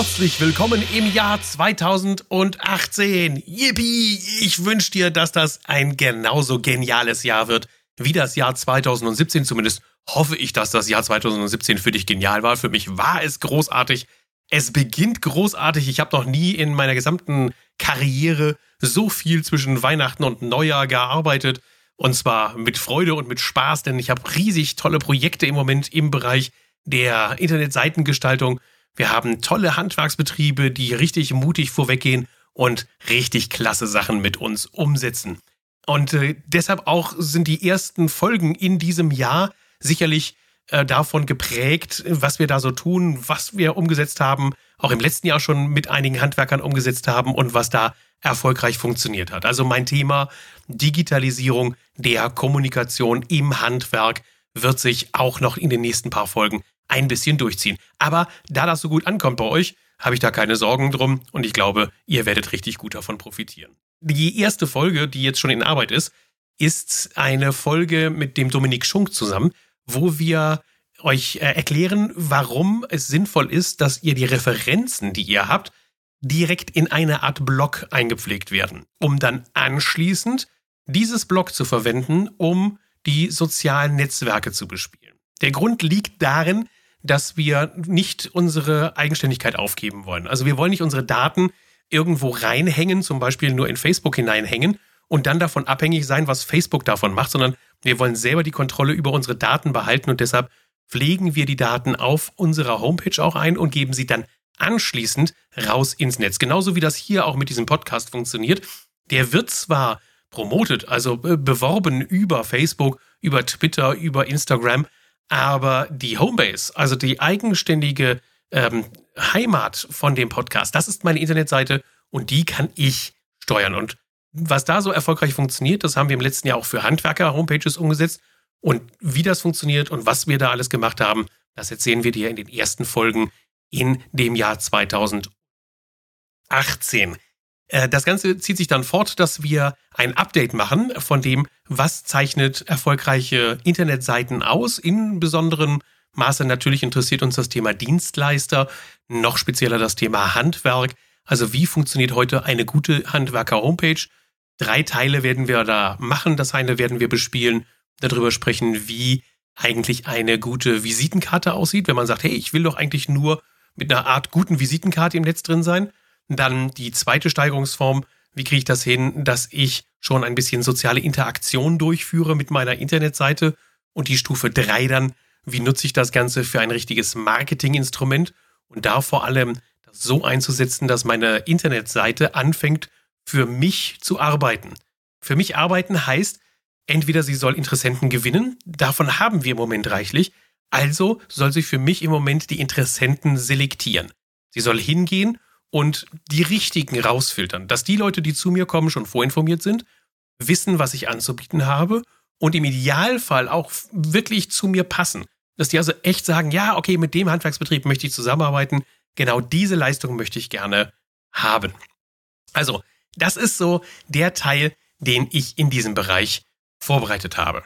herzlich willkommen im Jahr 2018. Yippie! Ich wünsche dir, dass das ein genauso geniales Jahr wird wie das Jahr 2017. Zumindest hoffe ich, dass das Jahr 2017 für dich genial war. Für mich war es großartig. Es beginnt großartig. Ich habe noch nie in meiner gesamten Karriere so viel zwischen Weihnachten und Neujahr gearbeitet. Und zwar mit Freude und mit Spaß, denn ich habe riesig tolle Projekte im Moment im Bereich der Internetseitengestaltung. Wir haben tolle Handwerksbetriebe, die richtig mutig vorweggehen und richtig klasse Sachen mit uns umsetzen. Und äh, deshalb auch sind die ersten Folgen in diesem Jahr sicherlich äh, davon geprägt, was wir da so tun, was wir umgesetzt haben, auch im letzten Jahr schon mit einigen Handwerkern umgesetzt haben und was da erfolgreich funktioniert hat. Also mein Thema Digitalisierung der Kommunikation im Handwerk wird sich auch noch in den nächsten paar Folgen ein bisschen durchziehen. Aber da das so gut ankommt bei euch, habe ich da keine Sorgen drum und ich glaube, ihr werdet richtig gut davon profitieren. Die erste Folge, die jetzt schon in Arbeit ist, ist eine Folge mit dem Dominik Schunk zusammen, wo wir euch äh, erklären, warum es sinnvoll ist, dass ihr die Referenzen, die ihr habt, direkt in eine Art Blog eingepflegt werden, um dann anschließend dieses Blog zu verwenden, um die sozialen Netzwerke zu bespielen. Der Grund liegt darin, dass wir nicht unsere Eigenständigkeit aufgeben wollen. Also wir wollen nicht unsere Daten irgendwo reinhängen, zum Beispiel nur in Facebook hineinhängen und dann davon abhängig sein, was Facebook davon macht, sondern wir wollen selber die Kontrolle über unsere Daten behalten und deshalb pflegen wir die Daten auf unserer Homepage auch ein und geben sie dann anschließend raus ins Netz. Genauso wie das hier auch mit diesem Podcast funktioniert. Der wird zwar promotet, also beworben über Facebook, über Twitter, über Instagram, aber die Homebase, also die eigenständige ähm, Heimat von dem Podcast, das ist meine Internetseite und die kann ich steuern. Und was da so erfolgreich funktioniert, das haben wir im letzten Jahr auch für Handwerker-Homepages umgesetzt. Und wie das funktioniert und was wir da alles gemacht haben, das erzählen wir dir in den ersten Folgen in dem Jahr 2018. Äh, das Ganze zieht sich dann fort, dass wir ein Update machen von dem, was zeichnet erfolgreiche Internetseiten aus. In besonderem Maße natürlich interessiert uns das Thema Dienstleister, noch spezieller das Thema Handwerk. Also wie funktioniert heute eine gute Handwerker-Homepage? Drei Teile werden wir da machen. Das eine werden wir bespielen, darüber sprechen, wie eigentlich eine gute Visitenkarte aussieht, wenn man sagt, hey, ich will doch eigentlich nur mit einer Art guten Visitenkarte im Netz drin sein. Dann die zweite Steigerungsform, wie kriege ich das hin, dass ich schon ein bisschen soziale Interaktion durchführe mit meiner Internetseite. Und die Stufe drei dann, wie nutze ich das Ganze für ein richtiges Marketinginstrument und da vor allem das so einzusetzen, dass meine Internetseite anfängt, für mich zu arbeiten. Für mich arbeiten heißt, entweder sie soll Interessenten gewinnen, davon haben wir im Moment reichlich, also soll sie für mich im Moment die Interessenten selektieren. Sie soll hingehen und die richtigen rausfiltern, dass die Leute, die zu mir kommen, schon vorinformiert sind, wissen, was ich anzubieten habe und im Idealfall auch wirklich zu mir passen. Dass die also echt sagen, ja, okay, mit dem Handwerksbetrieb möchte ich zusammenarbeiten, genau diese Leistung möchte ich gerne haben. Also, das ist so der Teil, den ich in diesem Bereich vorbereitet habe.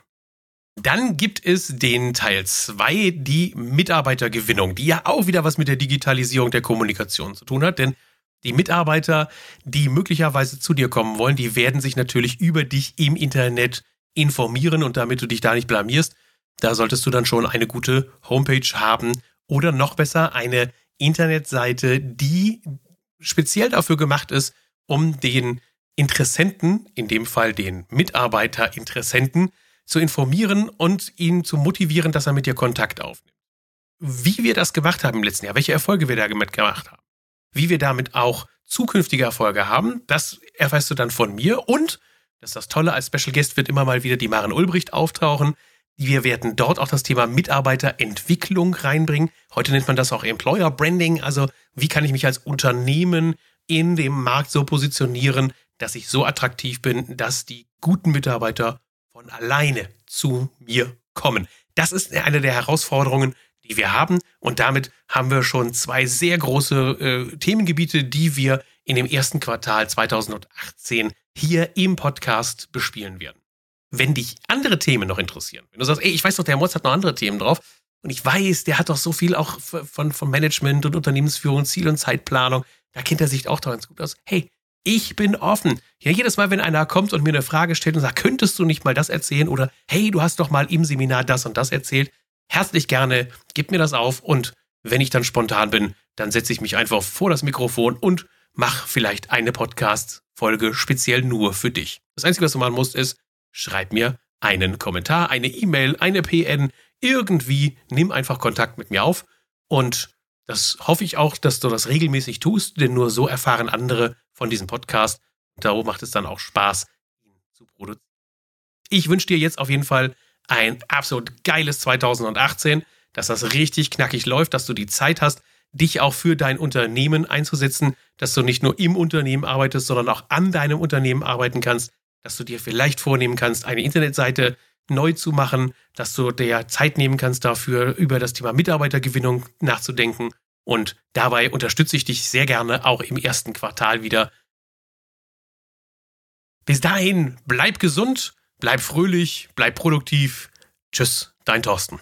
Dann gibt es den Teil 2, die Mitarbeitergewinnung, die ja auch wieder was mit der Digitalisierung der Kommunikation zu tun hat, denn die Mitarbeiter, die möglicherweise zu dir kommen wollen, die werden sich natürlich über dich im Internet informieren. Und damit du dich da nicht blamierst, da solltest du dann schon eine gute Homepage haben oder noch besser eine Internetseite, die speziell dafür gemacht ist, um den Interessenten, in dem Fall den Mitarbeiterinteressenten, zu informieren und ihn zu motivieren, dass er mit dir Kontakt aufnimmt. Wie wir das gemacht haben im letzten Jahr, welche Erfolge wir damit gemacht haben, wie wir damit auch zukünftige Erfolge haben, das erfährst du dann von mir und, das ist das Tolle, als Special Guest wird immer mal wieder die Maren Ulbricht auftauchen. Wir werden dort auch das Thema Mitarbeiterentwicklung reinbringen. Heute nennt man das auch Employer Branding. Also wie kann ich mich als Unternehmen in dem Markt so positionieren, dass ich so attraktiv bin, dass die guten Mitarbeiter von alleine zu mir kommen. Das ist eine der Herausforderungen, die wir haben. Und damit haben wir schon zwei sehr große äh, Themengebiete, die wir in dem ersten Quartal 2018 hier im Podcast bespielen werden. Wenn dich andere Themen noch interessieren, wenn du sagst, ey, ich weiß doch, der Mods hat noch andere Themen drauf, Und ich weiß, der hat doch so viel auch von, von Management und Unternehmensführung, Ziel- und Zeitplanung. Da kennt er sich auch doch ganz gut aus. Hey, ich bin offen. Ja, jedes Mal, wenn einer kommt und mir eine Frage stellt und sagt, könntest du nicht mal das erzählen? Oder hey, du hast doch mal im Seminar das und das erzählt. Herzlich gerne, gib mir das auf und wenn ich dann spontan bin, dann setze ich mich einfach vor das Mikrofon und mach vielleicht eine Podcast-Folge speziell nur für dich. Das Einzige, was du machen musst, ist, schreib mir einen Kommentar, eine E-Mail, eine PN, irgendwie nimm einfach Kontakt mit mir auf und das hoffe ich auch, dass du das regelmäßig tust, denn nur so erfahren andere von diesem Podcast. Und darum macht es dann auch Spaß, ihn zu produzieren. Ich wünsche dir jetzt auf jeden Fall ein absolut geiles 2018, dass das richtig knackig läuft, dass du die Zeit hast, dich auch für dein Unternehmen einzusetzen, dass du nicht nur im Unternehmen arbeitest, sondern auch an deinem Unternehmen arbeiten kannst, dass du dir vielleicht vornehmen kannst, eine Internetseite neu zu machen, dass du dir Zeit nehmen kannst dafür, über das Thema Mitarbeitergewinnung nachzudenken. Und dabei unterstütze ich dich sehr gerne auch im ersten Quartal wieder. Bis dahin, bleib gesund, bleib fröhlich, bleib produktiv. Tschüss, dein Thorsten.